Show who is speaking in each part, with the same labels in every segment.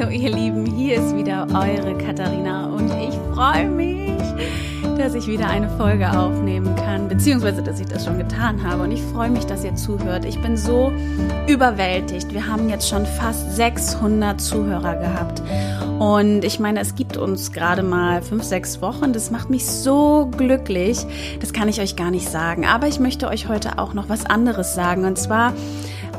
Speaker 1: Hallo ihr Lieben, hier ist wieder eure Katharina und ich freue mich, dass ich wieder eine Folge aufnehmen kann, beziehungsweise dass ich das schon getan habe und ich freue mich, dass ihr zuhört. Ich bin so überwältigt. Wir haben jetzt schon fast 600 Zuhörer gehabt und ich meine, es gibt uns gerade mal fünf, sechs Wochen. Das macht mich so glücklich. Das kann ich euch gar nicht sagen. Aber ich möchte euch heute auch noch was anderes sagen und zwar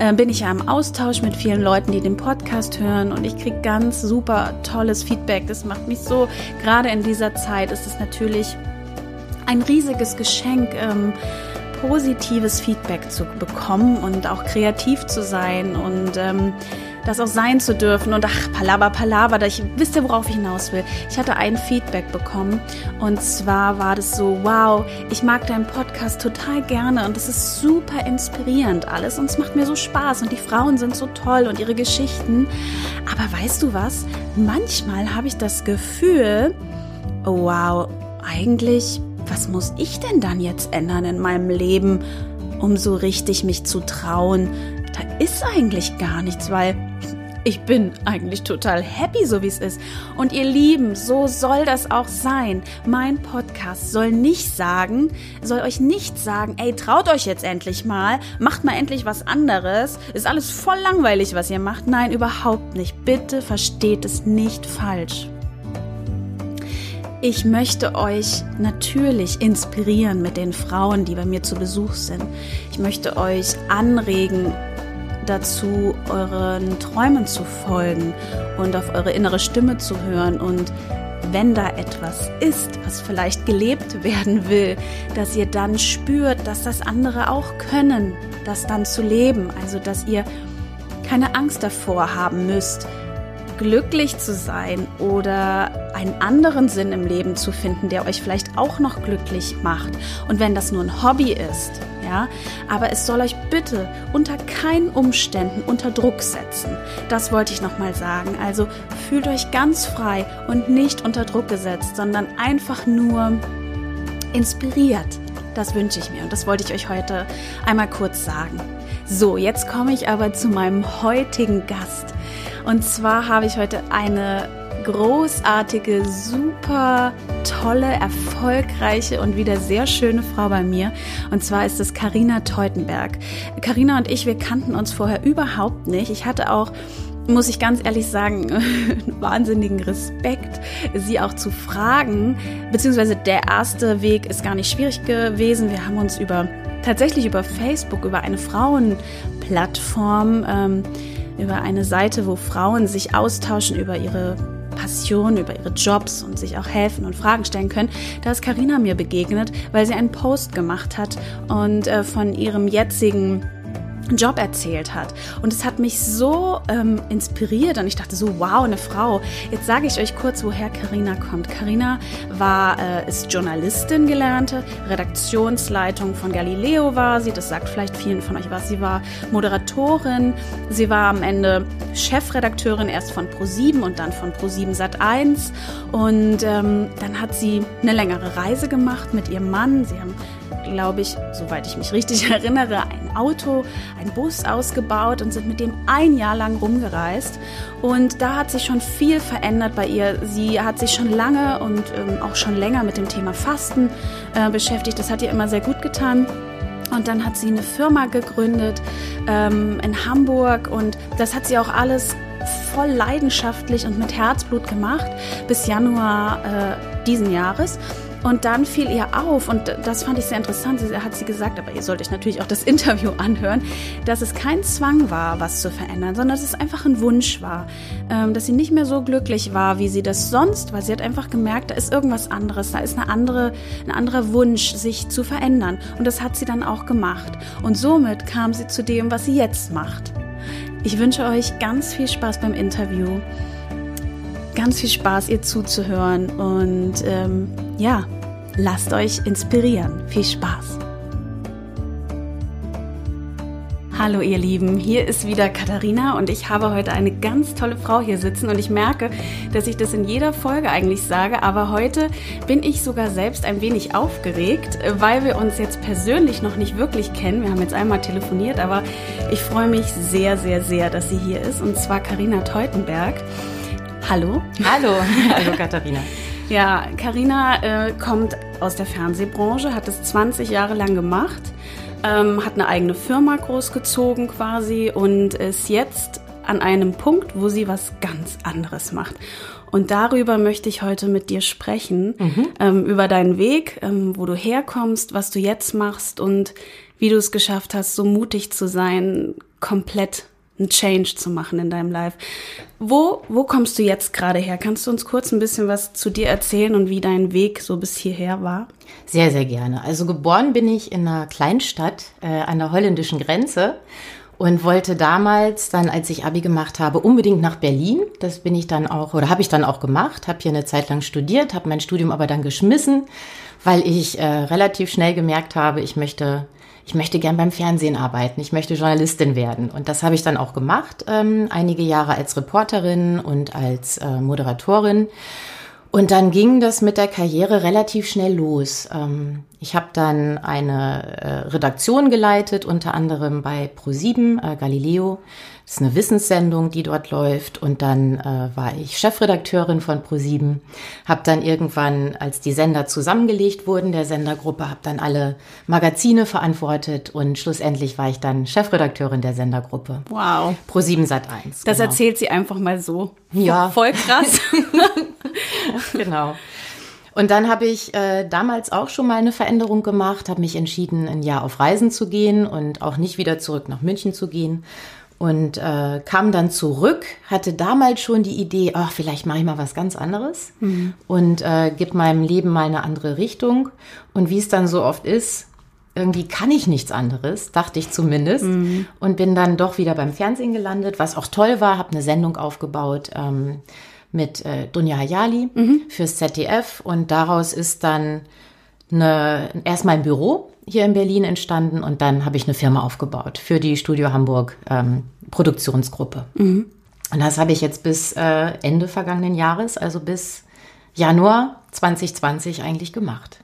Speaker 1: äh, bin ich ja im Austausch mit vielen Leuten, die den Podcast hören und ich kriege ganz super tolles Feedback. Das macht mich so, gerade in dieser Zeit ist es natürlich ein riesiges Geschenk. Ähm, positives Feedback zu bekommen und auch kreativ zu sein und ähm, das auch sein zu dürfen. Und ach, Palaver, Palaver, ich wisst ihr, worauf ich hinaus will. Ich hatte ein Feedback bekommen und zwar war das so, wow, ich mag deinen Podcast total gerne und es ist super inspirierend alles und es macht mir so Spaß und die Frauen sind so toll und ihre Geschichten. Aber weißt du was? Manchmal habe ich das Gefühl, oh, wow, eigentlich, was muss ich denn dann jetzt ändern in meinem Leben, um so richtig mich zu trauen? Da ist eigentlich gar nichts, weil ich bin eigentlich total happy, so wie es ist. Und ihr Lieben, so soll das auch sein. Mein Podcast soll nicht sagen, soll euch nicht sagen, ey, traut euch jetzt endlich mal, macht mal endlich was anderes. Ist alles voll langweilig, was ihr macht. Nein, überhaupt nicht. Bitte versteht es nicht falsch. Ich möchte euch natürlich inspirieren mit den Frauen, die bei mir zu Besuch sind. Ich möchte euch anregen, dazu, euren Träumen zu folgen und auf eure innere Stimme zu hören und wenn da etwas ist, was vielleicht gelebt werden will, dass ihr dann spürt, dass das andere auch können, das dann zu leben. Also, dass ihr keine Angst davor haben müsst, glücklich zu sein oder einen anderen Sinn im Leben zu finden, der euch vielleicht auch noch glücklich macht. Und wenn das nur ein Hobby ist, ja, aber es soll euch bitte unter keinen Umständen unter Druck setzen. Das wollte ich nochmal sagen. Also fühlt euch ganz frei und nicht unter Druck gesetzt, sondern einfach nur inspiriert. Das wünsche ich mir und das wollte ich euch heute einmal kurz sagen. So, jetzt komme ich aber zu meinem heutigen Gast. Und zwar habe ich heute eine großartige, super tolle, erfolgreiche und wieder sehr schöne Frau bei mir. Und zwar ist es Karina Teutenberg. Karina und ich, wir kannten uns vorher überhaupt nicht. Ich hatte auch muss ich ganz ehrlich sagen, wahnsinnigen Respekt, sie auch zu fragen. Beziehungsweise der erste Weg ist gar nicht schwierig gewesen. Wir haben uns über tatsächlich über Facebook, über eine Frauenplattform ähm, über eine Seite, wo Frauen sich austauschen über ihre Passion, über ihre Jobs und sich auch helfen und Fragen stellen können. Da ist Karina mir begegnet, weil sie einen Post gemacht hat und äh, von ihrem jetzigen Job erzählt hat. Und es hat mich so ähm, inspiriert und ich dachte so, wow, eine Frau. Jetzt sage ich euch kurz, woher Karina kommt. Karina war, äh, ist Journalistin gelernte, Redaktionsleitung von Galileo war sie, das sagt vielleicht vielen von euch was. Sie war Moderatorin, sie war am Ende Chefredakteurin erst von Pro7 und dann von Pro7 Sat1 und ähm, dann hat sie eine längere Reise gemacht mit ihrem Mann. Sie haben glaube ich, soweit ich mich richtig erinnere, ein Auto, ein Bus ausgebaut und sind mit dem ein Jahr lang rumgereist. Und da hat sich schon viel verändert bei ihr. Sie hat sich schon lange und ähm, auch schon länger mit dem Thema Fasten äh, beschäftigt. Das hat ihr immer sehr gut getan. Und dann hat sie eine Firma gegründet ähm, in Hamburg und das hat sie auch alles voll leidenschaftlich und mit Herzblut gemacht bis Januar äh, diesen Jahres. Und dann fiel ihr auf, und das fand ich sehr interessant, sie hat sie gesagt, aber ihr sollt euch natürlich auch das Interview anhören, dass es kein Zwang war, was zu verändern, sondern dass es einfach ein Wunsch war, ähm, dass sie nicht mehr so glücklich war, wie sie das sonst war. Sie hat einfach gemerkt, da ist irgendwas anderes, da ist eine andere, ein anderer Wunsch, sich zu verändern. Und das hat sie dann auch gemacht. Und somit kam sie zu dem, was sie jetzt macht. Ich wünsche euch ganz viel Spaß beim Interview ganz viel Spaß, ihr zuzuhören und ähm, ja, lasst euch inspirieren. Viel Spaß! Hallo ihr Lieben, hier ist wieder Katharina und ich habe heute eine ganz tolle Frau hier sitzen und ich merke, dass ich das in jeder Folge eigentlich sage, aber heute bin ich sogar selbst ein wenig aufgeregt, weil wir uns jetzt persönlich noch nicht wirklich kennen. Wir haben jetzt einmal telefoniert, aber ich freue mich sehr, sehr, sehr, dass sie hier ist und zwar Karina Teutenberg. Hallo.
Speaker 2: Hallo. Hallo Katharina.
Speaker 1: Ja, Karina äh, kommt aus der Fernsehbranche, hat es 20 Jahre lang gemacht, ähm, hat eine eigene Firma großgezogen quasi und ist jetzt an einem Punkt, wo sie was ganz anderes macht. Und darüber möchte ich heute mit dir sprechen, mhm. ähm, über deinen Weg, ähm, wo du herkommst, was du jetzt machst und wie du es geschafft hast, so mutig zu sein, komplett einen Change zu machen in deinem Life. Wo, wo kommst du jetzt gerade her? Kannst du uns kurz ein bisschen was zu dir erzählen und wie dein Weg so bis hierher war?
Speaker 2: Sehr, sehr gerne. Also geboren bin ich in einer Kleinstadt äh, an der holländischen Grenze und wollte damals dann, als ich Abi gemacht habe, unbedingt nach Berlin. Das bin ich dann auch oder habe ich dann auch gemacht, habe hier eine Zeit lang studiert, habe mein Studium aber dann geschmissen, weil ich äh, relativ schnell gemerkt habe, ich möchte ich möchte gern beim Fernsehen arbeiten, ich möchte Journalistin werden. Und das habe ich dann auch gemacht, ähm, einige Jahre als Reporterin und als äh, Moderatorin. Und dann ging das mit der Karriere relativ schnell los. Ähm, ich habe dann eine äh, Redaktion geleitet, unter anderem bei Pro7 äh, Galileo. Das ist eine Wissenssendung, die dort läuft. Und dann äh, war ich Chefredakteurin von Pro7. Habe dann irgendwann, als die Sender zusammengelegt wurden, der Sendergruppe, habe dann alle Magazine verantwortet. Und schlussendlich war ich dann Chefredakteurin der Sendergruppe.
Speaker 1: Wow.
Speaker 2: Pro7 Sat 1.
Speaker 1: Das genau. erzählt sie einfach mal so.
Speaker 2: Ja.
Speaker 1: Voll krass.
Speaker 2: genau. Und dann habe ich äh, damals auch schon mal eine Veränderung gemacht, habe mich entschieden, ein Jahr auf Reisen zu gehen und auch nicht wieder zurück nach München zu gehen und äh, kam dann zurück, hatte damals schon die Idee, ach, vielleicht mache ich mal was ganz anderes mhm. und äh, gebe meinem Leben mal eine andere Richtung. Und wie es dann so oft ist, irgendwie kann ich nichts anderes, dachte ich zumindest. Mhm. Und bin dann doch wieder beim Fernsehen gelandet, was auch toll war, habe eine Sendung aufgebaut ähm, mit äh, Dunja Hayali mhm. fürs ZDF und daraus ist dann eine, erstmal ein Büro hier in Berlin entstanden und dann habe ich eine Firma aufgebaut für die Studio Hamburg ähm, Produktionsgruppe. Mhm. Und das habe ich jetzt bis äh, Ende vergangenen Jahres, also bis Januar 2020 eigentlich gemacht.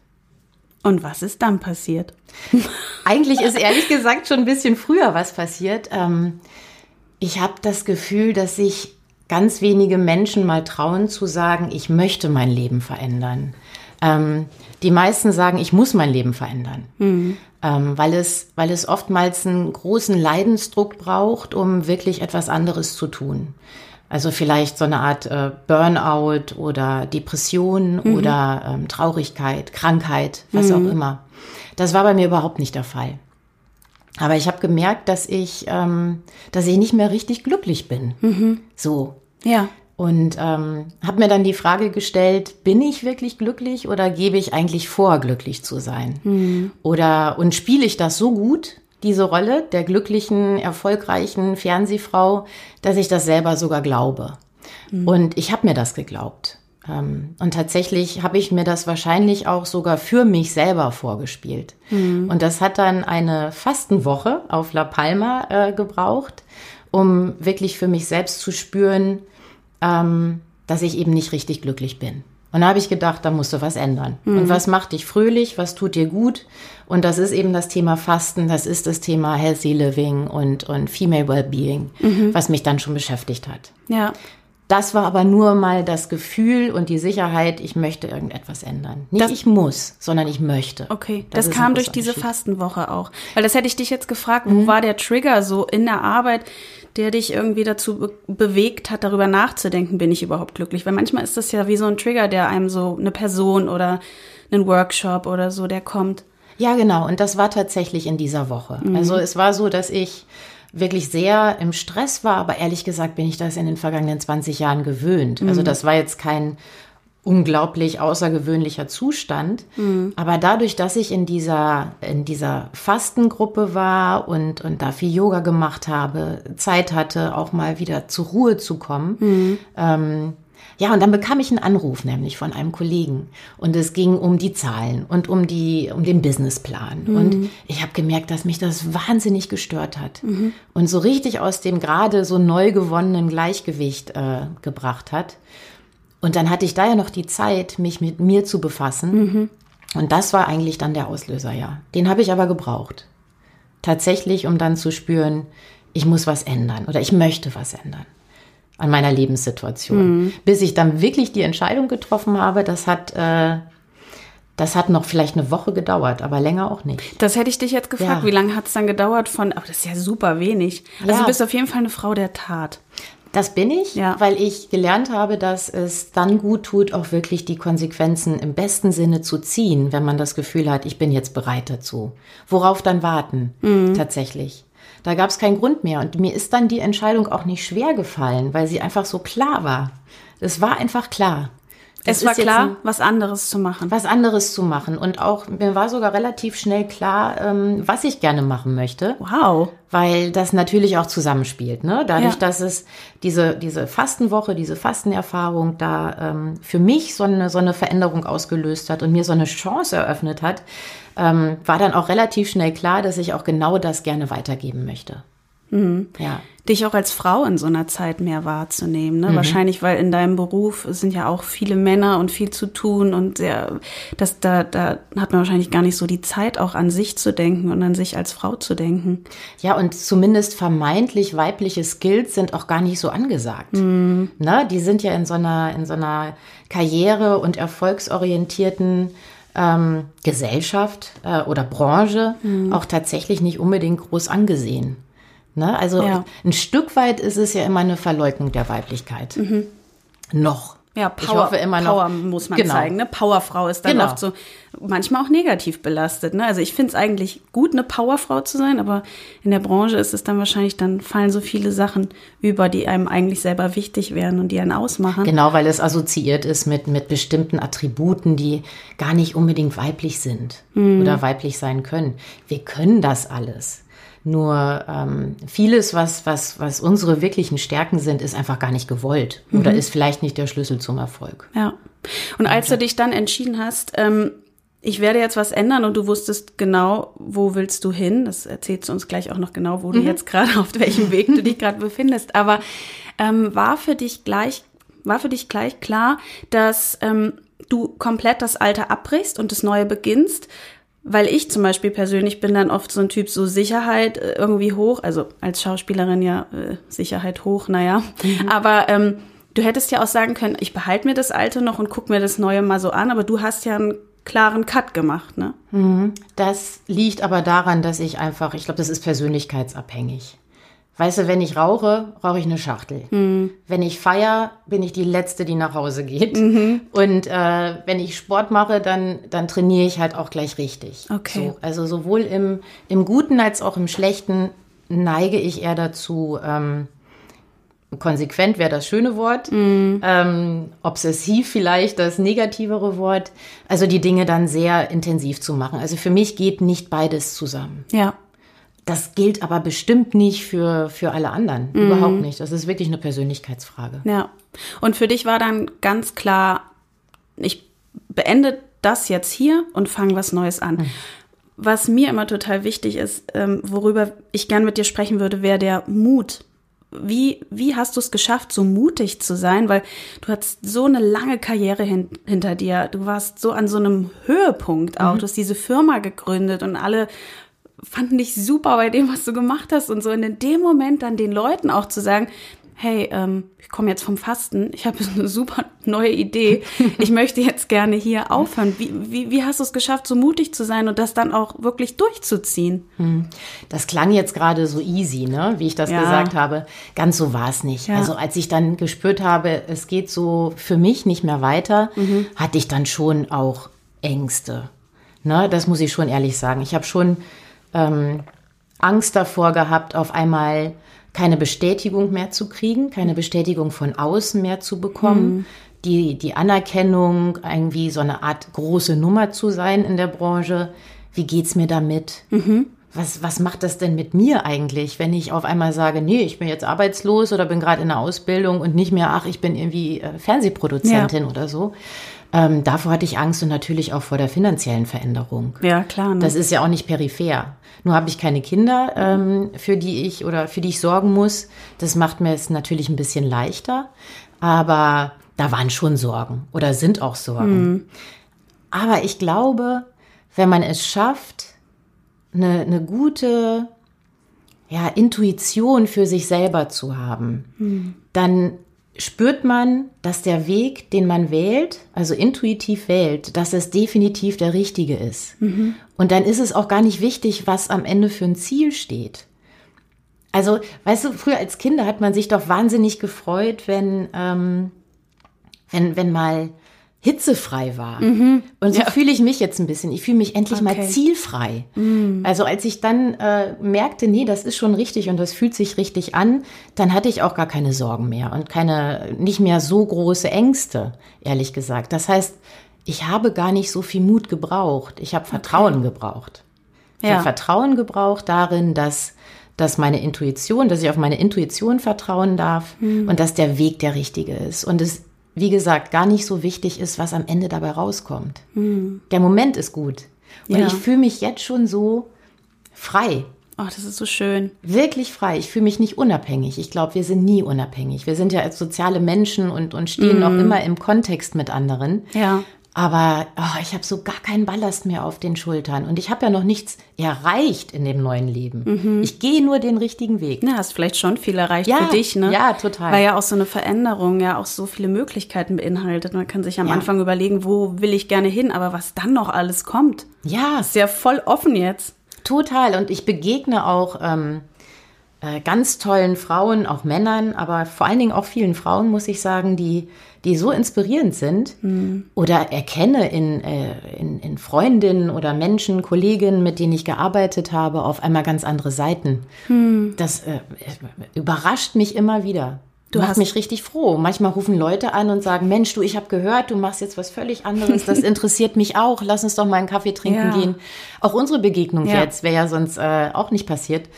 Speaker 1: Und was ist dann passiert?
Speaker 2: Eigentlich ist ehrlich gesagt schon ein bisschen früher was passiert. Ähm, ich habe das Gefühl, dass sich ganz wenige Menschen mal trauen zu sagen, ich möchte mein Leben verändern. Ähm, die meisten sagen, ich muss mein Leben verändern, mhm. ähm, weil, es, weil es oftmals einen großen Leidensdruck braucht, um wirklich etwas anderes zu tun. Also vielleicht so eine Art äh, Burnout oder Depression mhm. oder ähm, Traurigkeit, Krankheit, was mhm. auch immer. Das war bei mir überhaupt nicht der Fall. Aber ich habe gemerkt, dass ich, ähm, dass ich nicht mehr richtig glücklich bin. Mhm. So.
Speaker 1: Ja.
Speaker 2: Und ähm, habe mir dann die Frage gestellt, bin ich wirklich glücklich oder gebe ich eigentlich vor, glücklich zu sein? Mhm. Oder und spiele ich das so gut, diese Rolle der glücklichen, erfolgreichen Fernsehfrau, dass ich das selber sogar glaube. Mhm. Und ich habe mir das geglaubt. Ähm, und tatsächlich habe ich mir das wahrscheinlich auch sogar für mich selber vorgespielt. Mhm. Und das hat dann eine Fastenwoche auf La Palma äh, gebraucht, um wirklich für mich selbst zu spüren, ähm, dass ich eben nicht richtig glücklich bin. Und da habe ich gedacht, da musst du was ändern. Mhm. Und was macht dich fröhlich, was tut dir gut? Und das ist eben das Thema Fasten, das ist das Thema Healthy Living und, und Female Wellbeing, mhm. was mich dann schon beschäftigt hat.
Speaker 1: Ja.
Speaker 2: Das war aber nur mal das Gefühl und die Sicherheit, ich möchte irgendetwas ändern. Nicht
Speaker 1: das,
Speaker 2: ich muss, sondern ich möchte.
Speaker 1: Okay, das, das kam durch diese Fastenwoche auch. Weil das hätte ich dich jetzt gefragt, wo mhm. war der Trigger so in der Arbeit, der dich irgendwie dazu be bewegt hat, darüber nachzudenken, bin ich überhaupt glücklich? Weil manchmal ist das ja wie so ein Trigger, der einem so eine Person oder einen Workshop oder so, der kommt.
Speaker 2: Ja, genau. Und das war tatsächlich in dieser Woche. Mhm. Also es war so, dass ich wirklich sehr im Stress war, aber ehrlich gesagt bin ich das in den vergangenen 20 Jahren gewöhnt. Also mhm. Also das war jetzt kein unglaublich außergewöhnlicher Zustand. Mhm. Aber dadurch, dass ich in dieser, in dieser Fastengruppe war und, und da viel Yoga gemacht habe, Zeit hatte, auch mal wieder zur Ruhe zu kommen, mhm. ähm, ja, und dann bekam ich einen Anruf nämlich von einem Kollegen und es ging um die Zahlen und um die um den Businessplan mhm. und ich habe gemerkt, dass mich das wahnsinnig gestört hat mhm. und so richtig aus dem gerade so neu gewonnenen Gleichgewicht äh, gebracht hat. Und dann hatte ich da ja noch die Zeit, mich mit mir zu befassen. Mhm. Und das war eigentlich dann der Auslöser, ja. Den habe ich aber gebraucht. Tatsächlich, um dann zu spüren, ich muss was ändern oder ich möchte was ändern. An meiner Lebenssituation. Mhm. Bis ich dann wirklich die Entscheidung getroffen habe, das hat, äh, das hat noch vielleicht eine Woche gedauert, aber länger auch nicht.
Speaker 1: Das hätte ich dich jetzt gefragt, ja. wie lange hat es dann gedauert von, aber das ist ja super wenig. Also ja. du bist auf jeden Fall eine Frau der Tat.
Speaker 2: Das bin ich, ja. weil ich gelernt habe, dass es dann gut tut, auch wirklich die Konsequenzen im besten Sinne zu ziehen, wenn man das Gefühl hat, ich bin jetzt bereit dazu. Worauf dann warten, mhm. tatsächlich. Da gab es keinen Grund mehr. Und mir ist dann die Entscheidung auch nicht schwer gefallen, weil sie einfach so klar war. Es war einfach klar.
Speaker 1: Das es war klar, was anderes zu machen.
Speaker 2: Was anderes zu machen. Und auch, mir war sogar relativ schnell klar, ähm, was ich gerne machen möchte.
Speaker 1: Wow.
Speaker 2: Weil das natürlich auch zusammenspielt. Ne? Dadurch, ja. dass es diese, diese Fastenwoche, diese Fastenerfahrung da ähm, für mich so eine, so eine Veränderung ausgelöst hat und mir so eine Chance eröffnet hat, ähm, war dann auch relativ schnell klar, dass ich auch genau das gerne weitergeben möchte.
Speaker 1: Mhm. Ja. Dich auch als Frau in so einer Zeit mehr wahrzunehmen. Ne? Mhm. Wahrscheinlich, weil in deinem Beruf sind ja auch viele Männer und viel zu tun und sehr, das, da, da hat man wahrscheinlich gar nicht so die Zeit, auch an sich zu denken und an sich als Frau zu denken.
Speaker 2: Ja, und zumindest vermeintlich weibliche Skills sind auch gar nicht so angesagt. Mhm. Ne? Die sind ja in so einer, in so einer Karriere- und erfolgsorientierten ähm, Gesellschaft äh, oder Branche mhm. auch tatsächlich nicht unbedingt groß angesehen. Ne? Also ja. ein Stück weit ist es ja immer eine Verleugnung der Weiblichkeit. Mhm. Noch.
Speaker 1: Ja, Power, ich hoffe immer noch, Power muss man genau. zeigen. Ne? Powerfrau ist dann genau. oft so manchmal auch negativ belastet. Ne? Also ich finde es eigentlich gut, eine Powerfrau zu sein, aber in der Branche ist es dann wahrscheinlich, dann fallen so viele Sachen über, die einem eigentlich selber wichtig wären und die einen ausmachen.
Speaker 2: Genau, weil es assoziiert ist mit, mit bestimmten Attributen, die gar nicht unbedingt weiblich sind mhm. oder weiblich sein können. Wir können das alles. Nur ähm, vieles, was, was, was unsere wirklichen Stärken sind, ist einfach gar nicht gewollt mhm. oder ist vielleicht nicht der Schlüssel zum Erfolg.
Speaker 1: Ja. Und als du dich dann entschieden hast, ähm, ich werde jetzt was ändern und du wusstest genau, wo willst du hin. Das erzählst du uns gleich auch noch genau, wo mhm. du jetzt gerade auf welchem Weg du dich gerade befindest. Aber ähm, war für dich gleich, war für dich gleich klar, dass ähm, du komplett das Alte abbrichst und das Neue beginnst? Weil ich zum Beispiel persönlich bin dann oft so ein Typ, so Sicherheit äh, irgendwie hoch, also als Schauspielerin ja äh, Sicherheit hoch, naja. Mhm. Aber ähm, du hättest ja auch sagen können, ich behalte mir das Alte noch und guck mir das Neue mal so an, aber du hast ja einen klaren Cut gemacht, ne?
Speaker 2: Mhm. Das liegt aber daran, dass ich einfach, ich glaube, das ist persönlichkeitsabhängig. Weißt du, wenn ich rauche, rauche ich eine Schachtel. Mhm. Wenn ich feier, bin ich die Letzte, die nach Hause geht. Mhm. Und äh, wenn ich Sport mache, dann, dann trainiere ich halt auch gleich richtig.
Speaker 1: Okay.
Speaker 2: So, also sowohl im, im Guten als auch im Schlechten neige ich eher dazu, ähm, konsequent wäre das schöne Wort, mhm. ähm, obsessiv vielleicht das negativere Wort, also die Dinge dann sehr intensiv zu machen. Also für mich geht nicht beides zusammen.
Speaker 1: Ja.
Speaker 2: Das gilt aber bestimmt nicht für, für alle anderen. Mhm. Überhaupt nicht. Das ist wirklich eine Persönlichkeitsfrage.
Speaker 1: Ja. Und für dich war dann ganz klar, ich beende das jetzt hier und fange was Neues an. Mhm. Was mir immer total wichtig ist, ähm, worüber ich gern mit dir sprechen würde, wäre der Mut. Wie, wie hast du es geschafft, so mutig zu sein? Weil du hattest so eine lange Karriere hin, hinter dir. Du warst so an so einem Höhepunkt auch. Mhm. Du hast diese Firma gegründet und alle fanden dich super bei dem, was du gemacht hast und so. Und in dem Moment dann den Leuten auch zu sagen, hey, ähm, ich komme jetzt vom Fasten, ich habe eine super neue Idee, ich möchte jetzt gerne hier aufhören. Wie, wie, wie hast du es geschafft, so mutig zu sein und das dann auch wirklich durchzuziehen? Hm.
Speaker 2: Das klang jetzt gerade so easy, ne? wie ich das ja. gesagt habe. Ganz so war es nicht. Ja. Also als ich dann gespürt habe, es geht so für mich nicht mehr weiter, mhm. hatte ich dann schon auch Ängste. Ne? Das muss ich schon ehrlich sagen. Ich habe schon ähm, Angst davor gehabt, auf einmal keine Bestätigung mehr zu kriegen, keine Bestätigung von außen mehr zu bekommen. Mhm. Die, die Anerkennung, irgendwie so eine Art große Nummer zu sein in der Branche. Wie geht's mir damit? Mhm. Was, was macht das denn mit mir eigentlich, wenn ich auf einmal sage, nee, ich bin jetzt arbeitslos oder bin gerade in der Ausbildung und nicht mehr, ach, ich bin irgendwie äh, Fernsehproduzentin ja. oder so. Ähm, davor hatte ich Angst und natürlich auch vor der finanziellen Veränderung.
Speaker 1: Ja, klar. Ne?
Speaker 2: Das ist ja auch nicht peripher. Nur habe ich keine Kinder, ähm, für die ich oder für die ich sorgen muss. Das macht mir es natürlich ein bisschen leichter. Aber da waren schon Sorgen oder sind auch Sorgen. Mhm. Aber ich glaube, wenn man es schafft, eine, eine gute ja, Intuition für sich selber zu haben, mhm. dann spürt man, dass der Weg, den man wählt, also intuitiv wählt, dass es definitiv der richtige ist. Mhm. Und dann ist es auch gar nicht wichtig, was am Ende für ein Ziel steht. Also, weißt du, früher als Kinder hat man sich doch wahnsinnig gefreut, wenn, ähm, wenn, wenn mal hitzefrei war. Mhm. Und so ja. fühle ich mich jetzt ein bisschen. Ich fühle mich endlich okay. mal zielfrei. Mhm. Also als ich dann äh, merkte, nee, das ist schon richtig und das fühlt sich richtig an, dann hatte ich auch gar keine Sorgen mehr und keine, nicht mehr so große Ängste, ehrlich gesagt. Das heißt, ich habe gar nicht so viel Mut gebraucht. Ich habe Vertrauen okay. gebraucht. Ich ja. habe Vertrauen gebraucht darin, dass dass meine Intuition, dass ich auf meine Intuition vertrauen darf mhm. und dass der Weg der richtige ist. Und es wie gesagt, gar nicht so wichtig ist, was am Ende dabei rauskommt. Mhm. Der Moment ist gut. Und ja. ich fühle mich jetzt schon so frei.
Speaker 1: Ach, das ist so schön.
Speaker 2: Wirklich frei. Ich fühle mich nicht unabhängig. Ich glaube, wir sind nie unabhängig. Wir sind ja als soziale Menschen und, und stehen mm. noch immer im Kontext mit anderen.
Speaker 1: Ja.
Speaker 2: Aber oh, ich habe so gar keinen Ballast mehr auf den Schultern. Und ich habe ja noch nichts erreicht in dem neuen Leben. Mhm. Ich gehe nur den richtigen Weg.
Speaker 1: Ja, hast vielleicht schon viel erreicht ja, für dich, ne?
Speaker 2: Ja, total.
Speaker 1: Weil ja auch so eine Veränderung ja auch so viele Möglichkeiten beinhaltet. Man kann sich am ja. Anfang überlegen, wo will ich gerne hin, aber was dann noch alles kommt.
Speaker 2: Ja.
Speaker 1: Ist ja voll offen jetzt.
Speaker 2: Total. Und ich begegne auch ähm, äh, ganz tollen Frauen, auch Männern, aber vor allen Dingen auch vielen Frauen, muss ich sagen, die die so inspirierend sind mhm. oder erkenne in, äh, in, in Freundinnen oder Menschen, Kolleginnen, mit denen ich gearbeitet habe, auf einmal ganz andere Seiten. Mhm. Das äh, überrascht mich immer wieder. Du Macht hast mich richtig froh. Manchmal rufen Leute an und sagen, Mensch, du, ich habe gehört, du machst jetzt was völlig anderes. Das interessiert mich auch. Lass uns doch mal einen Kaffee trinken ja. gehen. Auch unsere Begegnung ja. jetzt wäre ja sonst äh, auch nicht passiert.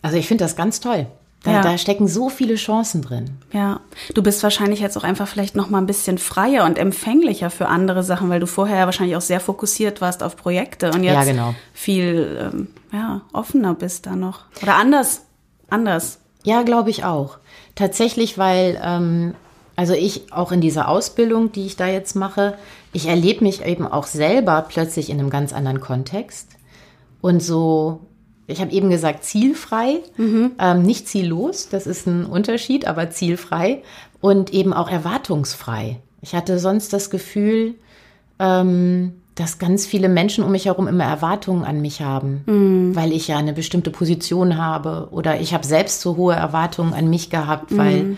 Speaker 2: Also ich finde das ganz toll. Da, ja. da, stecken so viele Chancen drin.
Speaker 1: Ja, du bist wahrscheinlich jetzt auch einfach vielleicht noch mal ein bisschen freier und empfänglicher für andere Sachen, weil du vorher ja wahrscheinlich auch sehr fokussiert warst auf Projekte und jetzt ja, genau. viel ähm, ja, offener bist da noch. Oder anders, anders.
Speaker 2: Ja, glaube ich auch. Tatsächlich, weil ähm, also ich auch in dieser Ausbildung, die ich da jetzt mache, ich erlebe mich eben auch selber plötzlich in einem ganz anderen Kontext und so ich habe eben gesagt, zielfrei, mhm. ähm, nicht ziellos, das ist ein Unterschied, aber zielfrei und eben auch erwartungsfrei. Ich hatte sonst das Gefühl, ähm, dass ganz viele Menschen um mich herum immer Erwartungen an mich haben, mhm. weil ich ja eine bestimmte Position habe oder ich habe selbst so hohe Erwartungen an mich gehabt, mhm. weil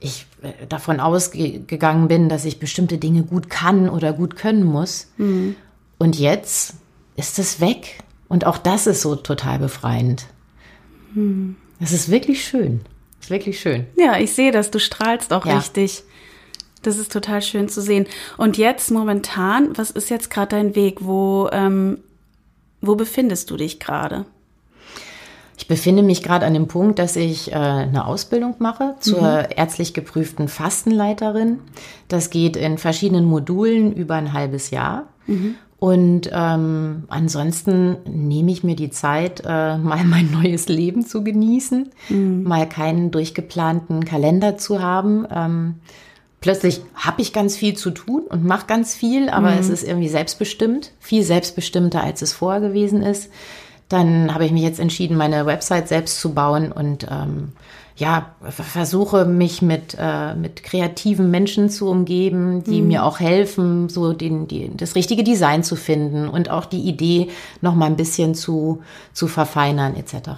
Speaker 2: ich äh, davon ausgegangen bin, dass ich bestimmte Dinge gut kann oder gut können muss. Mhm. Und jetzt ist es weg. Und auch das ist so total befreiend. Hm. Es ist wirklich schön. Es ist wirklich schön.
Speaker 1: Ja, ich sehe das. Du strahlst auch ja. richtig. Das ist total schön zu sehen. Und jetzt momentan, was ist jetzt gerade dein Weg? Wo, ähm, wo befindest du dich gerade?
Speaker 2: Ich befinde mich gerade an dem Punkt, dass ich äh, eine Ausbildung mache zur mhm. ärztlich geprüften Fastenleiterin. Das geht in verschiedenen Modulen über ein halbes Jahr. Mhm. Und ähm, ansonsten nehme ich mir die Zeit, äh, mal mein neues Leben zu genießen, mhm. mal keinen durchgeplanten Kalender zu haben. Ähm, plötzlich habe ich ganz viel zu tun und mache ganz viel, aber mhm. es ist irgendwie selbstbestimmt, viel selbstbestimmter, als es vorher gewesen ist. Dann habe ich mich jetzt entschieden, meine Website selbst zu bauen und ähm, ja, versuche mich mit, äh, mit kreativen Menschen zu umgeben, die mhm. mir auch helfen, so den, die, das richtige Design zu finden und auch die Idee noch mal ein bisschen zu, zu verfeinern etc.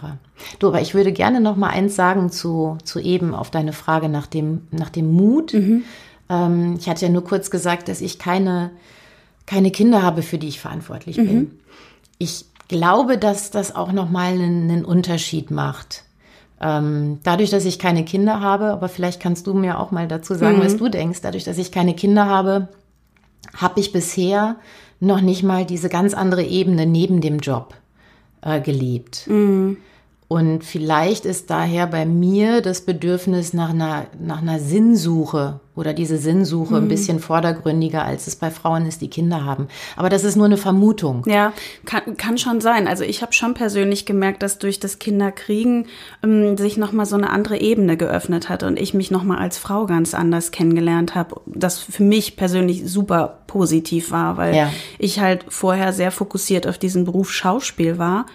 Speaker 2: Du, aber ich würde gerne noch mal eins sagen zu, zu eben auf deine Frage nach dem, nach dem Mut. Mhm. Ähm, ich hatte ja nur kurz gesagt, dass ich keine, keine Kinder habe, für die ich verantwortlich mhm. bin. Ich glaube, dass das auch noch mal einen, einen Unterschied macht ähm, dadurch, dass ich keine Kinder habe, aber vielleicht kannst du mir auch mal dazu sagen, mhm. was du denkst, dadurch, dass ich keine Kinder habe, habe ich bisher noch nicht mal diese ganz andere Ebene neben dem Job äh, gelebt. Mhm. Und vielleicht ist daher bei mir das Bedürfnis nach einer, nach einer Sinnsuche oder diese Sinnsuche mhm. ein bisschen vordergründiger, als es bei Frauen ist, die Kinder haben. Aber das ist nur eine Vermutung.
Speaker 1: Ja, kann, kann schon sein. Also ich habe schon persönlich gemerkt, dass durch das Kinderkriegen ähm, sich nochmal so eine andere Ebene geöffnet hat und ich mich nochmal als Frau ganz anders kennengelernt habe. Das für mich persönlich super positiv war, weil ja. ich halt vorher sehr fokussiert auf diesen Beruf Schauspiel war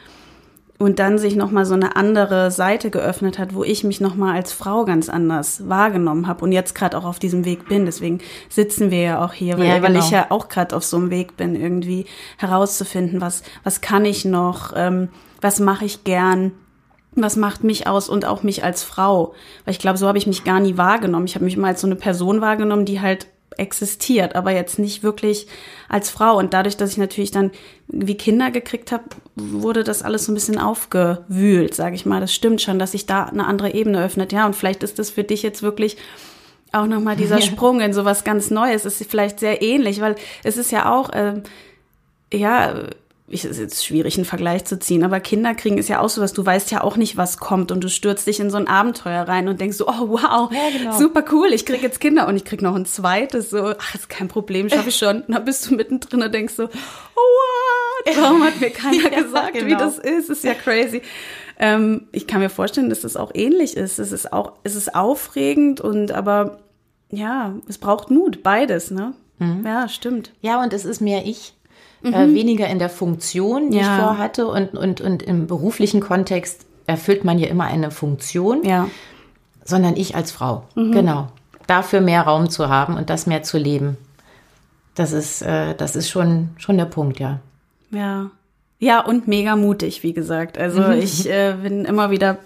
Speaker 1: und dann sich noch mal so eine andere Seite geöffnet hat, wo ich mich noch mal als Frau ganz anders wahrgenommen habe und jetzt gerade auch auf diesem Weg bin. Deswegen sitzen wir ja auch hier, weil, ja, genau. weil ich ja auch gerade auf so einem Weg bin, irgendwie herauszufinden, was was kann ich noch, ähm, was mache ich gern, was macht mich aus und auch mich als Frau. Weil ich glaube, so habe ich mich gar nie wahrgenommen. Ich habe mich immer als so eine Person wahrgenommen, die halt existiert, aber jetzt nicht wirklich als Frau. Und dadurch, dass ich natürlich dann wie Kinder gekriegt habe, wurde das alles so ein bisschen aufgewühlt, sage ich mal. Das stimmt schon, dass sich da eine andere Ebene öffnet. Ja, und vielleicht ist das für dich jetzt wirklich auch nochmal dieser ja. Sprung in sowas ganz Neues. Ist vielleicht sehr ähnlich, weil es ist ja auch, ähm, ja, ich, ist jetzt schwierig, einen Vergleich zu ziehen, aber Kinder kriegen ist ja auch sowas, du weißt ja auch nicht, was kommt und du stürzt dich in so ein Abenteuer rein und denkst so, oh wow, ja, genau. super cool, ich krieg jetzt Kinder und ich krieg noch ein zweites, so, ach, ist kein Problem, schaffe ich schon. Und dann bist du mittendrin und denkst so, oh, what? Warum hat mir keiner ja, gesagt, genau. wie das ist? Ist ja crazy. Ähm, ich kann mir vorstellen, dass das auch ähnlich ist. Es ist auch, es ist aufregend und aber ja, es braucht Mut, beides, ne? Mhm. Ja, stimmt.
Speaker 2: Ja, und es ist mehr ich mhm. äh, weniger in der Funktion, die ja. ich vorhatte. Und, und, und im beruflichen Kontext erfüllt man ja immer eine Funktion, ja. sondern ich als Frau. Mhm. Genau. Dafür mehr Raum zu haben und das mehr zu leben. Das ist, äh, das ist schon, schon der Punkt, ja.
Speaker 1: Ja. Ja, und mega mutig, wie gesagt. Also mhm. ich äh, bin immer wieder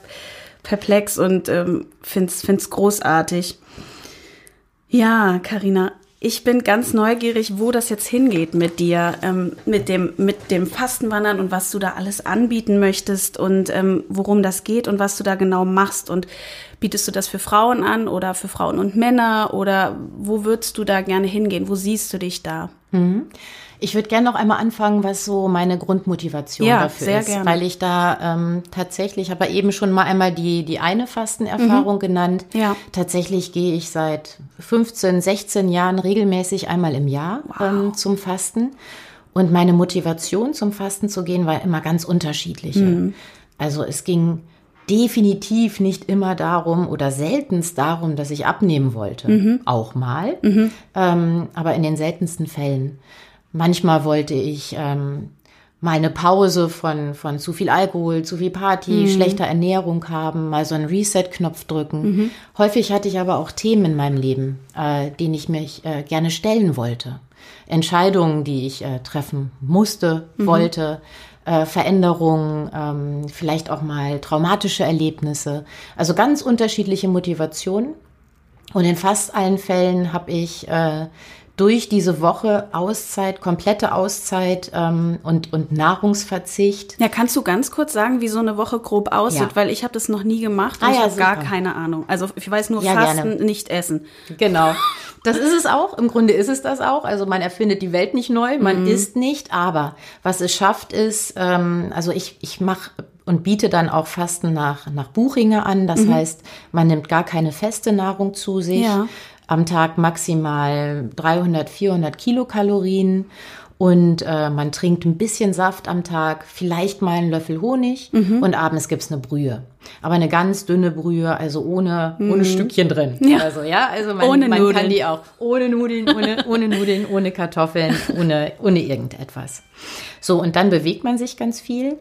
Speaker 1: perplex und ähm, finde es großartig. Ja, Karina, ich bin ganz neugierig, wo das jetzt hingeht mit dir, ähm, mit, dem, mit dem Fastenwandern und was du da alles anbieten möchtest und ähm, worum das geht und was du da genau machst. Und bietest du das für Frauen an oder für Frauen und Männer oder wo würdest du da gerne hingehen? Wo siehst du dich da?
Speaker 2: Mhm. Ich würde gerne noch einmal anfangen, was so meine Grundmotivation ja, dafür sehr ist, gerne. weil ich da ähm, tatsächlich, habe eben schon mal einmal die die eine Fastenerfahrung mhm. genannt. Ja. Tatsächlich gehe ich seit 15, 16 Jahren regelmäßig einmal im Jahr wow. ähm, zum Fasten. Und meine Motivation zum Fasten zu gehen war immer ganz unterschiedliche. Mhm. Also es ging definitiv nicht immer darum oder seltenst darum, dass ich abnehmen wollte. Mhm. Auch mal, mhm. ähm, aber in den seltensten Fällen. Manchmal wollte ich ähm, mal eine Pause von, von zu viel Alkohol, zu viel Party, mhm. schlechter Ernährung haben, mal so einen Reset-Knopf drücken. Mhm. Häufig hatte ich aber auch Themen in meinem Leben, äh, denen ich mich äh, gerne stellen wollte. Entscheidungen, die ich äh, treffen musste, mhm. wollte, äh, Veränderungen, ähm, vielleicht auch mal traumatische Erlebnisse. Also ganz unterschiedliche Motivationen. Und in fast allen Fällen habe ich äh, durch diese Woche Auszeit, komplette Auszeit ähm, und, und Nahrungsverzicht.
Speaker 1: Ja, kannst du ganz kurz sagen, wie so eine Woche grob aussieht? Ja. Weil ich habe das noch nie gemacht und ah, ja, ich habe gar keine Ahnung. Also ich weiß nur ja, Fasten, gerne. nicht essen.
Speaker 2: Genau. Das ist es auch. Im Grunde ist es das auch. Also man erfindet die Welt nicht neu, man mhm. isst nicht. Aber was es schafft ist, ähm, also ich, ich mache und biete dann auch Fasten nach, nach Buchinger an. Das mhm. heißt, man nimmt gar keine feste Nahrung zu sich. Ja am Tag maximal 300, 400 Kilokalorien und äh, man trinkt ein bisschen Saft am Tag, vielleicht mal einen Löffel Honig mhm. und abends gibt's eine Brühe. Aber eine ganz dünne Brühe, also ohne, mhm. ohne Stückchen drin. Ja. Also ja, also man, ohne man kann die auch ohne Nudeln, ohne, ohne Nudeln, ohne Kartoffeln, ohne, ohne irgendetwas. So, und dann bewegt man sich ganz viel.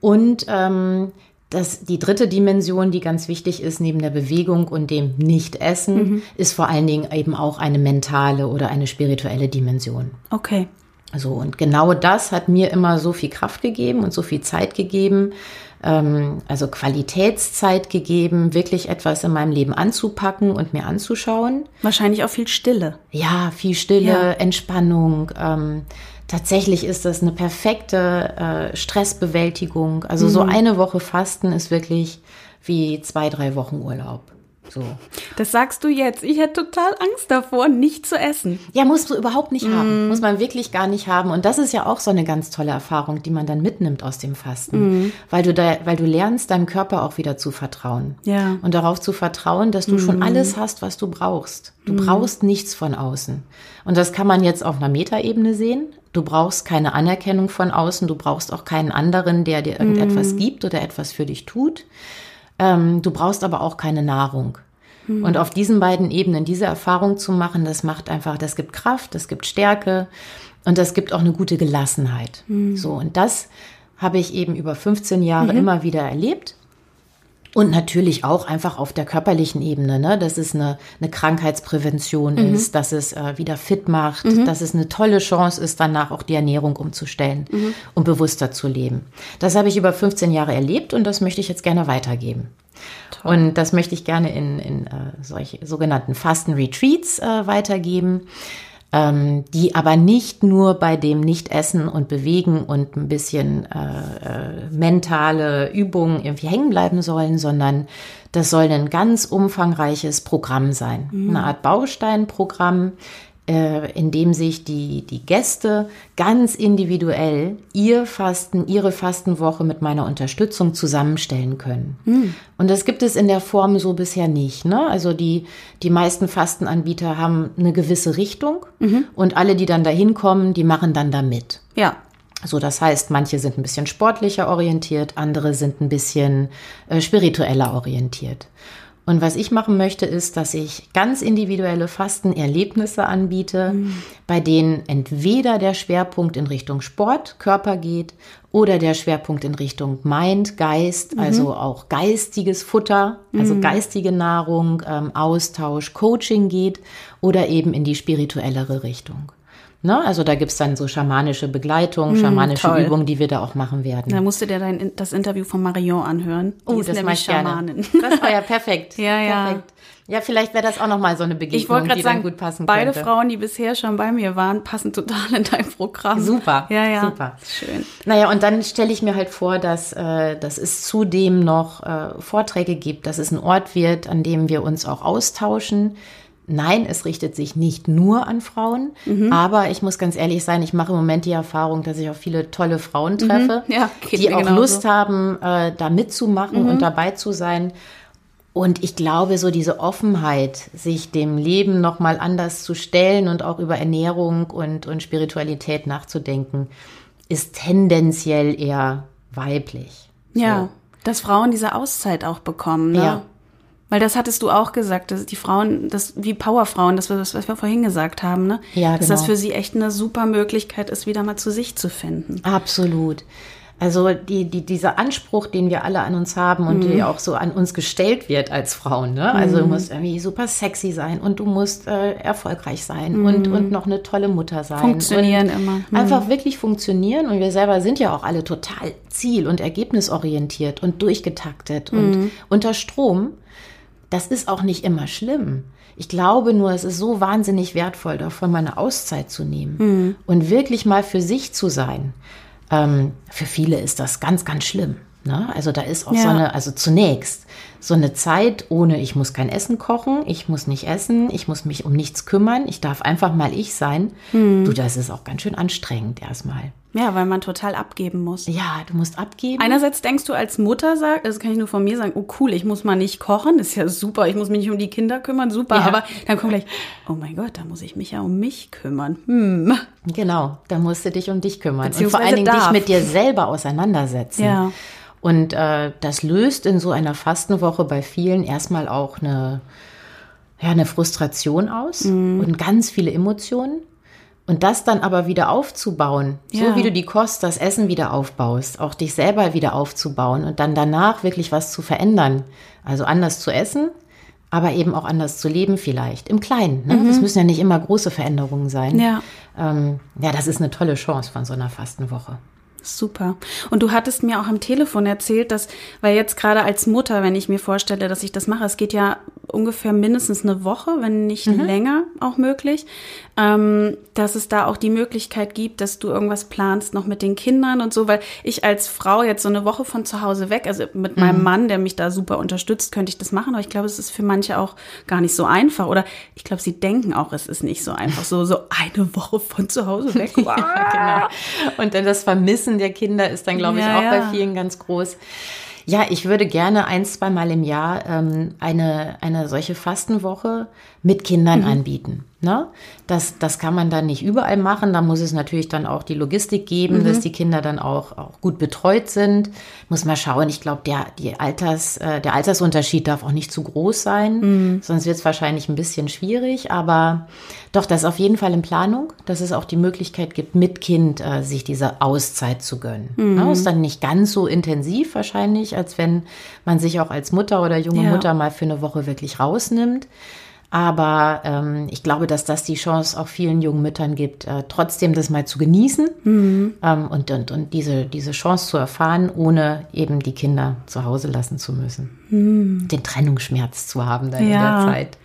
Speaker 2: Und ähm, das, die dritte Dimension, die ganz wichtig ist, neben der Bewegung und dem Nicht-Essen, mhm. ist vor allen Dingen eben auch eine mentale oder eine spirituelle Dimension.
Speaker 1: Okay.
Speaker 2: So, und genau das hat mir immer so viel Kraft gegeben und so viel Zeit gegeben, ähm, also Qualitätszeit gegeben, wirklich etwas in meinem Leben anzupacken und mir anzuschauen.
Speaker 1: Wahrscheinlich auch viel Stille.
Speaker 2: Ja, viel Stille, ja. Entspannung. Ähm, tatsächlich ist das eine perfekte äh, Stressbewältigung. Also mhm. so eine Woche Fasten ist wirklich wie zwei, drei Wochen Urlaub. So.
Speaker 1: Das sagst du jetzt. Ich hätte total Angst davor, nicht zu essen.
Speaker 2: Ja, musst du überhaupt nicht mm. haben. Muss man wirklich gar nicht haben. Und das ist ja auch so eine ganz tolle Erfahrung, die man dann mitnimmt aus dem Fasten. Mm. Weil du da, weil du lernst, deinem Körper auch wieder zu vertrauen. Ja. Und darauf zu vertrauen, dass du mm. schon alles hast, was du brauchst. Du mm. brauchst nichts von außen. Und das kann man jetzt auf einer Metaebene sehen. Du brauchst keine Anerkennung von außen. Du brauchst auch keinen anderen, der dir irgendetwas mm. gibt oder etwas für dich tut. Ähm, du brauchst aber auch keine Nahrung. Mhm. Und auf diesen beiden Ebenen diese Erfahrung zu machen, das macht einfach, das gibt Kraft, das gibt Stärke und das gibt auch eine gute Gelassenheit. Mhm. So, und das habe ich eben über 15 Jahre mhm. immer wieder erlebt. Und natürlich auch einfach auf der körperlichen Ebene, ne? dass es eine, eine Krankheitsprävention mhm. ist, dass es äh, wieder fit macht, mhm. dass es eine tolle Chance ist, danach auch die Ernährung umzustellen mhm. und bewusster zu leben. Das habe ich über 15 Jahre erlebt und das möchte ich jetzt gerne weitergeben. Toll. Und das möchte ich gerne in, in äh, solche sogenannten Fasten-Retreats äh, weitergeben ähm, die aber nicht nur bei dem Nicht-Essen und Bewegen und ein bisschen äh, äh, mentale Übungen irgendwie hängen bleiben sollen, sondern das soll ein ganz umfangreiches Programm sein. Mhm. Eine Art Bausteinprogramm, äh, in dem sich die, die Gäste ganz individuell ihr Fasten, ihre Fastenwoche mit meiner Unterstützung zusammenstellen können. Mhm. Und das gibt es in der Form so bisher nicht. Ne? Also die, die meisten Fastenanbieter haben eine gewisse Richtung mhm. und alle, die dann da hinkommen, die machen dann da mit.
Speaker 1: Ja.
Speaker 2: So, das heißt, manche sind ein bisschen sportlicher orientiert, andere sind ein bisschen äh, spiritueller orientiert. Und was ich machen möchte, ist, dass ich ganz individuelle Fastenerlebnisse anbiete, mhm. bei denen entweder der Schwerpunkt in Richtung Sport, Körper geht oder der Schwerpunkt in Richtung Mind, Geist, mhm. also auch geistiges Futter, also mhm. geistige Nahrung, ähm, Austausch, Coaching geht oder eben in die spirituellere Richtung. Ne? Also da gibt's dann so schamanische Begleitung, mm, schamanische toll. Übungen, die wir da auch machen werden.
Speaker 1: Da musst du dir dein, das Interview von Marion anhören.
Speaker 2: Die oh, ist das nämlich Schamanin. Gerne. Das war ja perfekt.
Speaker 1: ja, ja.
Speaker 2: Perfekt. Ja, vielleicht wäre das auch nochmal so eine Begegnung,
Speaker 1: die sagen, dann gut passen beide könnte. Beide Frauen, die bisher schon bei mir waren, passen total in dein Programm.
Speaker 2: Super. Ja, ja. Super. Schön. Naja, und dann stelle ich mir halt vor, dass, äh, dass es zudem noch äh, Vorträge gibt, dass es ein Ort wird, an dem wir uns auch austauschen Nein, es richtet sich nicht nur an Frauen, mhm. aber ich muss ganz ehrlich sein, ich mache im Moment die Erfahrung, dass ich auch viele tolle Frauen treffe, mhm. ja, die auch genauso. Lust haben, äh, da mitzumachen mhm. und dabei zu sein. Und ich glaube, so diese Offenheit, sich dem Leben nochmal anders zu stellen und auch über Ernährung und, und Spiritualität nachzudenken, ist tendenziell eher weiblich.
Speaker 1: Ja, dass Frauen diese Auszeit auch bekommen. Ne? Ja. Weil das hattest du auch gesagt, dass die Frauen, das wie Powerfrauen, das was wir vorhin gesagt haben, ne? Ja, dass genau. das für sie echt eine super Möglichkeit ist, wieder mal zu sich zu finden.
Speaker 2: Absolut. Also die, die, dieser Anspruch, den wir alle an uns haben und mhm. der auch so an uns gestellt wird als Frauen. Ne? Also du mhm. musst irgendwie super sexy sein und du musst äh, erfolgreich sein mhm. und, und noch eine tolle Mutter sein.
Speaker 1: Funktionieren immer.
Speaker 2: Mhm. Einfach wirklich funktionieren. Und wir selber sind ja auch alle total ziel- und ergebnisorientiert und durchgetaktet und mhm. unter Strom. Das ist auch nicht immer schlimm. Ich glaube nur, es ist so wahnsinnig wertvoll, davon mal eine Auszeit zu nehmen mhm. und wirklich mal für sich zu sein. Ähm, für viele ist das ganz, ganz schlimm. Ne? Also da ist auch ja. so eine, also zunächst so eine Zeit ohne, ich muss kein Essen kochen, ich muss nicht essen, ich muss mich um nichts kümmern, ich darf einfach mal ich sein. Mhm. Du, das ist auch ganz schön anstrengend erstmal.
Speaker 1: Ja, weil man total abgeben muss.
Speaker 2: Ja, du musst abgeben.
Speaker 1: Einerseits denkst du als Mutter, sag, das kann ich nur von mir sagen, oh cool, ich muss mal nicht kochen, ist ja super, ich muss mich nicht um die Kinder kümmern, super, ja. aber dann kommt gleich, oh mein Gott, da muss ich mich ja um mich kümmern. Hm.
Speaker 2: Genau, da musst du dich um dich kümmern und vor allen Dingen darf. dich mit dir selber auseinandersetzen. Ja. Und äh, das löst in so einer Fastenwoche bei vielen erstmal auch eine, ja, eine Frustration aus mhm. und ganz viele Emotionen. Und das dann aber wieder aufzubauen, ja. so wie du die Kost, das Essen wieder aufbaust, auch dich selber wieder aufzubauen und dann danach wirklich was zu verändern. Also anders zu essen, aber eben auch anders zu leben vielleicht. Im Kleinen. Ne? Mhm. Das müssen ja nicht immer große Veränderungen sein. Ja. Ähm, ja, das ist eine tolle Chance von so einer Fastenwoche.
Speaker 1: Super. Und du hattest mir auch am Telefon erzählt, dass, weil jetzt gerade als Mutter, wenn ich mir vorstelle, dass ich das mache, es geht ja ungefähr mindestens eine Woche, wenn nicht mhm. länger auch möglich, ähm, dass es da auch die Möglichkeit gibt, dass du irgendwas planst noch mit den Kindern und so, weil ich als Frau jetzt so eine Woche von zu Hause weg, also mit meinem mhm. Mann, der mich da super unterstützt, könnte ich das machen, aber ich glaube, es ist für manche auch gar nicht so einfach oder ich glaube, sie denken auch, es ist nicht so einfach, so, so eine Woche von zu Hause weg. Wow.
Speaker 2: ja, genau. Und dann das Vermissen der Kinder ist dann, glaube ich, ja, auch ja. bei vielen ganz groß. Ja, ich würde gerne ein, zwei Mal im Jahr ähm, eine, eine solche Fastenwoche mit Kindern mhm. anbieten. Ne? Das, das kann man dann nicht überall machen. Da muss es natürlich dann auch die Logistik geben, mhm. dass die Kinder dann auch, auch gut betreut sind. Muss man schauen. Ich glaube, der, die Alters, äh, der Altersunterschied darf auch nicht zu groß sein. Mhm. Sonst wird es wahrscheinlich ein bisschen schwierig. Aber doch, das ist auf jeden Fall in Planung, dass es auch die Möglichkeit gibt, mit Kind äh, sich diese Auszeit zu gönnen. Mhm. Ne? Ist dann nicht ganz so intensiv wahrscheinlich, als wenn man sich auch als Mutter oder junge ja. Mutter mal für eine Woche wirklich rausnimmt. Aber ähm, ich glaube, dass das die Chance auch vielen jungen Müttern gibt, äh, trotzdem das mal zu genießen mhm. ähm, und, und, und diese, diese Chance zu erfahren, ohne eben die Kinder zu Hause lassen zu müssen. Mhm. Den Trennungsschmerz zu haben dann ja. in der Zeit.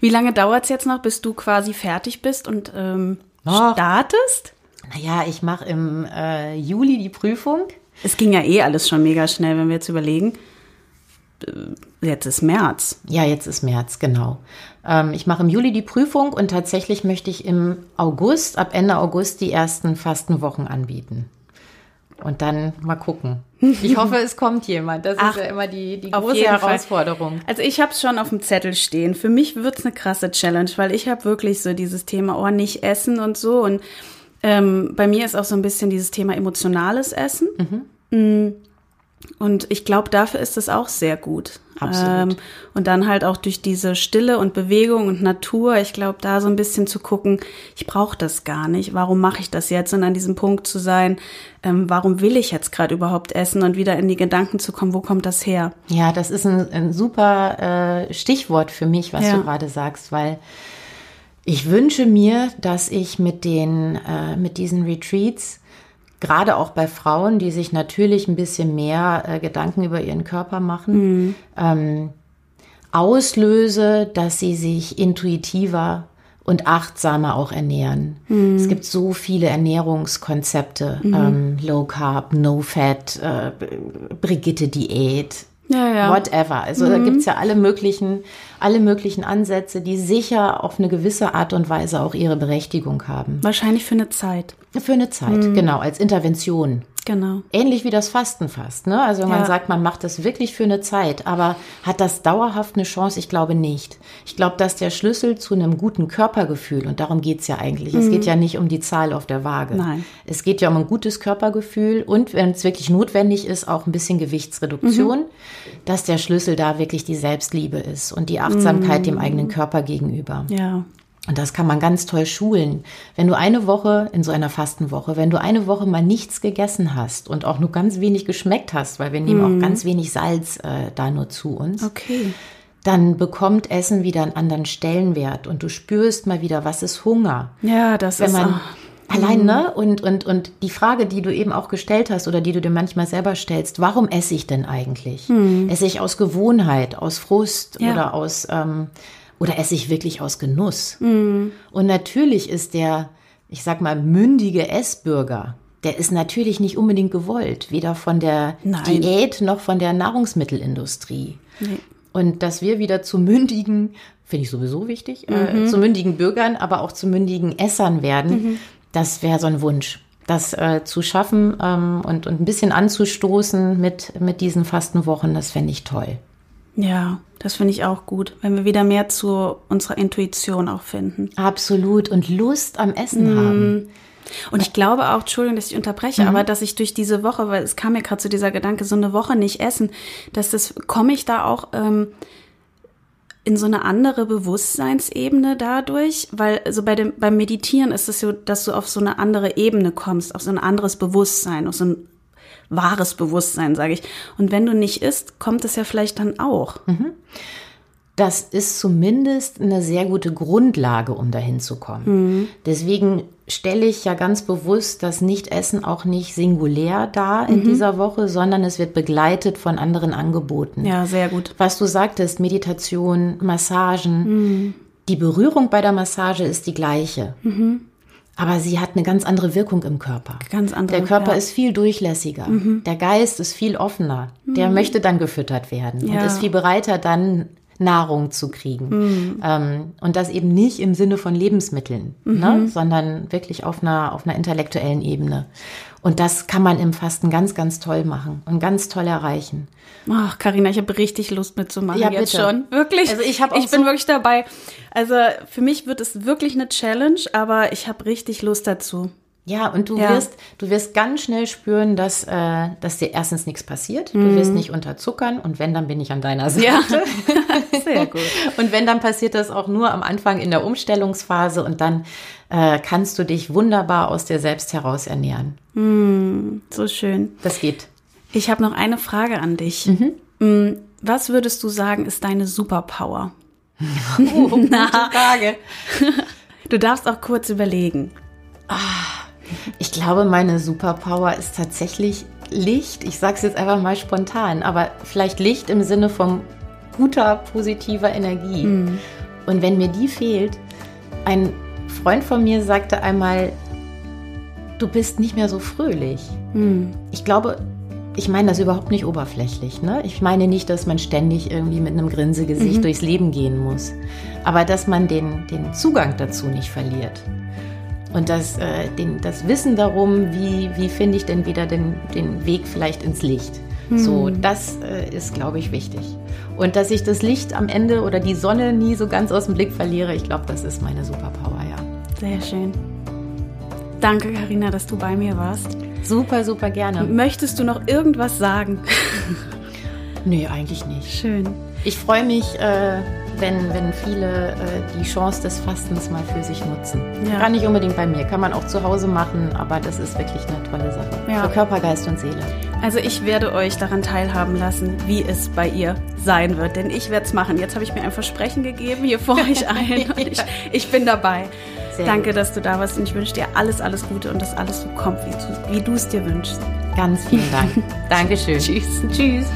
Speaker 1: Wie lange dauert es jetzt noch, bis du quasi fertig bist und ähm, startest?
Speaker 2: Naja, ich mache im äh, Juli die Prüfung.
Speaker 1: Es ging ja eh alles schon mega schnell, wenn wir jetzt überlegen. Äh, jetzt ist März.
Speaker 2: Ja, jetzt ist März, genau. Ähm, ich mache im Juli die Prüfung und tatsächlich möchte ich im August, ab Ende August, die ersten Fastenwochen anbieten. Und dann mal gucken. Ich hoffe, es kommt jemand. Das Ach, ist ja immer die, die große Herausforderung.
Speaker 1: Fall. Also ich habe es schon auf dem Zettel stehen. Für mich wird es eine krasse Challenge, weil ich habe wirklich so dieses Thema, oh, nicht essen und so. Und ähm, bei mir ist auch so ein bisschen dieses Thema emotionales Essen. Mhm. Mm. Und ich glaube, dafür ist es auch sehr gut.
Speaker 2: Absolut. Ähm,
Speaker 1: und dann halt auch durch diese Stille und Bewegung und Natur, ich glaube, da so ein bisschen zu gucken, ich brauche das gar nicht, warum mache ich das jetzt? Und an diesem Punkt zu sein, ähm, warum will ich jetzt gerade überhaupt essen und wieder in die Gedanken zu kommen, wo kommt das her?
Speaker 2: Ja, das ist ein, ein super äh, Stichwort für mich, was ja. du gerade sagst, weil ich wünsche mir, dass ich mit den, äh, mit diesen Retreats gerade auch bei Frauen, die sich natürlich ein bisschen mehr äh, Gedanken über ihren Körper machen, mhm. ähm, auslöse, dass sie sich intuitiver und achtsamer auch ernähren. Mhm. Es gibt so viele Ernährungskonzepte, mhm. ähm, Low Carb, No Fat, äh, Brigitte Diät,
Speaker 1: ja, ja.
Speaker 2: whatever. Also mhm. da gibt's ja alle möglichen, alle möglichen Ansätze, die sicher auf eine gewisse Art und Weise auch ihre Berechtigung haben.
Speaker 1: Wahrscheinlich für eine Zeit.
Speaker 2: Für eine Zeit, mhm. genau, als Intervention.
Speaker 1: Genau.
Speaker 2: Ähnlich wie das Fasten fast. Ne? Also wenn ja. man sagt, man macht das wirklich für eine Zeit, aber hat das dauerhaft eine Chance? Ich glaube nicht. Ich glaube, dass der Schlüssel zu einem guten Körpergefühl, und darum geht's ja eigentlich, mhm. es geht ja nicht um die Zahl auf der Waage.
Speaker 1: Nein.
Speaker 2: Es geht ja um ein gutes Körpergefühl und wenn es wirklich notwendig ist, auch ein bisschen Gewichtsreduktion, mhm. dass der Schlüssel da wirklich die Selbstliebe ist und die Achtsamkeit mhm. dem eigenen Körper gegenüber.
Speaker 1: Ja.
Speaker 2: Und das kann man ganz toll schulen. Wenn du eine Woche in so einer Fastenwoche, wenn du eine Woche mal nichts gegessen hast und auch nur ganz wenig geschmeckt hast, weil wir nehmen mhm. auch ganz wenig Salz äh, da nur zu uns.
Speaker 1: Okay.
Speaker 2: Dann bekommt Essen wieder einen anderen Stellenwert und du spürst mal wieder, was ist Hunger.
Speaker 1: Ja, das
Speaker 2: Wenn
Speaker 1: ist
Speaker 2: man allein, mhm. ne? Und, und, und die Frage, die du eben auch gestellt hast oder die du dir manchmal selber stellst, warum esse ich denn eigentlich? Mhm. Esse ich aus Gewohnheit, aus Frust ja. oder aus ähm, oder esse ich wirklich aus Genuss? Mhm. Und natürlich ist der, ich sag mal, mündige Essbürger, der ist natürlich nicht unbedingt gewollt, weder von der Nein. Diät noch von der Nahrungsmittelindustrie. Nee. Und dass wir wieder zu mündigen, finde ich sowieso wichtig, äh, mhm. äh, zu mündigen Bürgern, aber auch zu mündigen Essern werden, mhm. das wäre so ein Wunsch. Das äh, zu schaffen ähm, und, und ein bisschen anzustoßen mit, mit diesen Fastenwochen, das fände ich toll.
Speaker 1: Ja, das finde ich auch gut, wenn wir wieder mehr zu unserer Intuition auch finden.
Speaker 2: Absolut und Lust am Essen mm. haben.
Speaker 1: Und ich glaube auch, Entschuldigung, dass ich unterbreche, mhm. aber dass ich durch diese Woche, weil es kam mir gerade zu dieser Gedanke, so eine Woche nicht essen, dass das, komme ich da auch ähm, in so eine andere Bewusstseinsebene dadurch, weil so bei dem, beim Meditieren ist es so, dass du auf so eine andere Ebene kommst, auf so ein anderes Bewusstsein, auf so ein wahres Bewusstsein, sage ich. Und wenn du nicht isst, kommt es ja vielleicht dann auch. Mhm.
Speaker 2: Das ist zumindest eine sehr gute Grundlage, um dahin zu kommen. Mhm. Deswegen stelle ich ja ganz bewusst das Nichtessen auch nicht singulär dar in mhm. dieser Woche, sondern es wird begleitet von anderen Angeboten.
Speaker 1: Ja, sehr gut.
Speaker 2: Was du sagtest, Meditation, Massagen. Mhm. Die Berührung bei der Massage ist die gleiche. Mhm. Aber sie hat eine ganz andere Wirkung im Körper.
Speaker 1: Ganz andere.
Speaker 2: Der Körper ja. ist viel durchlässiger. Mhm. Der Geist ist viel offener. Mhm. Der möchte dann gefüttert werden ja. und ist viel bereiter, dann Nahrung zu kriegen. Mhm. Ähm, und das eben nicht im Sinne von Lebensmitteln, ne, mhm. sondern wirklich auf einer, auf einer intellektuellen Ebene. Und das kann man im Fasten ganz, ganz toll machen und ganz toll erreichen.
Speaker 1: Ach, Karina, ich habe richtig Lust mitzumachen
Speaker 2: ja,
Speaker 1: jetzt
Speaker 2: bitte.
Speaker 1: schon. Wirklich.
Speaker 2: Also ich habe
Speaker 1: Ich bin so wirklich dabei. Also für mich wird es wirklich eine Challenge, aber ich habe richtig Lust dazu.
Speaker 2: Ja, und du ja. wirst, du wirst ganz schnell spüren, dass, äh, dass dir erstens nichts passiert. Mhm. Du wirst nicht unterzuckern und wenn, dann bin ich an deiner Seite. Ja. Sehr gut. Und wenn, dann passiert das auch nur am Anfang in der Umstellungsphase und dann äh, kannst du dich wunderbar aus dir selbst heraus ernähren.
Speaker 1: Mhm, so schön.
Speaker 2: Das geht.
Speaker 1: Ich habe noch eine Frage an dich. Mhm. Mm, was würdest du sagen, ist deine Superpower?
Speaker 2: Oh, gute Frage.
Speaker 1: Du darfst auch kurz überlegen.
Speaker 2: Ah. Ich glaube, meine Superpower ist tatsächlich Licht. Ich sage es jetzt einfach mal spontan, aber vielleicht Licht im Sinne von guter, positiver Energie. Mhm. Und wenn mir die fehlt, ein Freund von mir sagte einmal, du bist nicht mehr so fröhlich. Mhm. Ich glaube, ich meine das überhaupt nicht oberflächlich. Ne? Ich meine nicht, dass man ständig irgendwie mit einem Grinsegesicht mhm. durchs Leben gehen muss, aber dass man den, den Zugang dazu nicht verliert. Und das, äh, den, das Wissen darum, wie, wie finde ich denn wieder den, den Weg vielleicht ins Licht. Hm. So, das äh, ist, glaube ich, wichtig. Und dass ich das Licht am Ende oder die Sonne nie so ganz aus dem Blick verliere, ich glaube, das ist meine Superpower, ja.
Speaker 1: Sehr schön. Danke, Karina, dass du bei mir warst.
Speaker 2: Super, super gerne.
Speaker 1: Möchtest du noch irgendwas sagen?
Speaker 2: nee, eigentlich nicht.
Speaker 1: Schön.
Speaker 2: Ich freue mich, äh, wenn, wenn viele äh, die Chance des Fastens mal für sich nutzen. Ja. Gar nicht unbedingt bei mir, kann man auch zu Hause machen, aber das ist wirklich eine tolle Sache. Ja. Für Körper, Geist und Seele.
Speaker 1: Also ich werde euch daran teilhaben lassen, wie es bei ihr sein wird, denn ich werde es machen. Jetzt habe ich mir ein Versprechen gegeben hier vor euch ein und ich, ich bin dabei. Sehr Danke, gut. dass du da warst und ich wünsche dir alles, alles Gute und dass alles so kommt, wie du es dir wünschst.
Speaker 2: Ganz vielen Dank.
Speaker 1: Dankeschön. Tschüss.
Speaker 2: Tschüss.